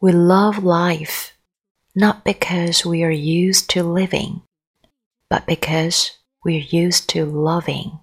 We love life not because we are used to living, but because we're used to loving.